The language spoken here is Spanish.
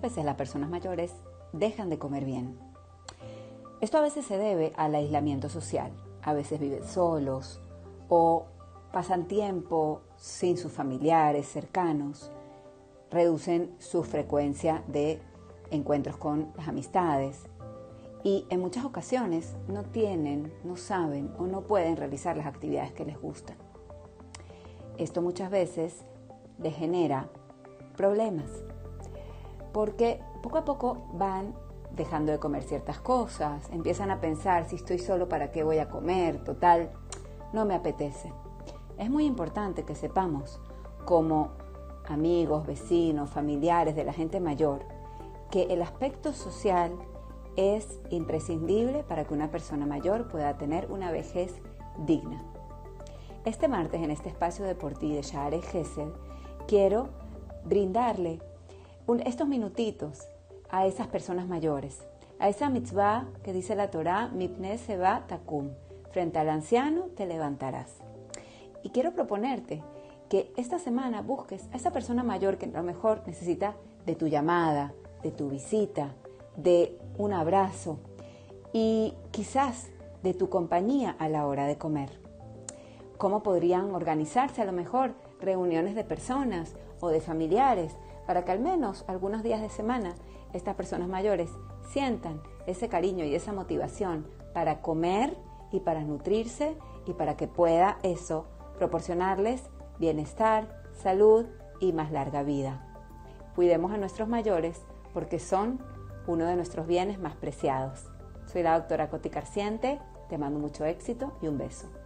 veces las personas mayores dejan de comer bien. Esto a veces se debe al aislamiento social. A veces viven solos o pasan tiempo sin sus familiares cercanos, reducen su frecuencia de encuentros con las amistades y en muchas ocasiones no tienen, no saben o no pueden realizar las actividades que les gustan. Esto muchas veces les genera problemas porque poco a poco van dejando de comer ciertas cosas, empiezan a pensar si estoy solo para qué voy a comer, total, no me apetece. Es muy importante que sepamos como amigos, vecinos, familiares de la gente mayor, que el aspecto social es imprescindible para que una persona mayor pueda tener una vejez digna. Este martes en este espacio deportivo de Share Gesed quiero brindarle estos minutitos a esas personas mayores, a esa mitzvah que dice la Torah, mipne seba takum, frente al anciano te levantarás. Y quiero proponerte que esta semana busques a esa persona mayor que a lo mejor necesita de tu llamada, de tu visita, de un abrazo y quizás de tu compañía a la hora de comer. ¿Cómo podrían organizarse a lo mejor reuniones de personas o de familiares para que al menos algunos días de semana estas personas mayores sientan ese cariño y esa motivación para comer y para nutrirse y para que pueda eso proporcionarles bienestar, salud y más larga vida. Cuidemos a nuestros mayores porque son uno de nuestros bienes más preciados. Soy la doctora Coti Carciente, te mando mucho éxito y un beso.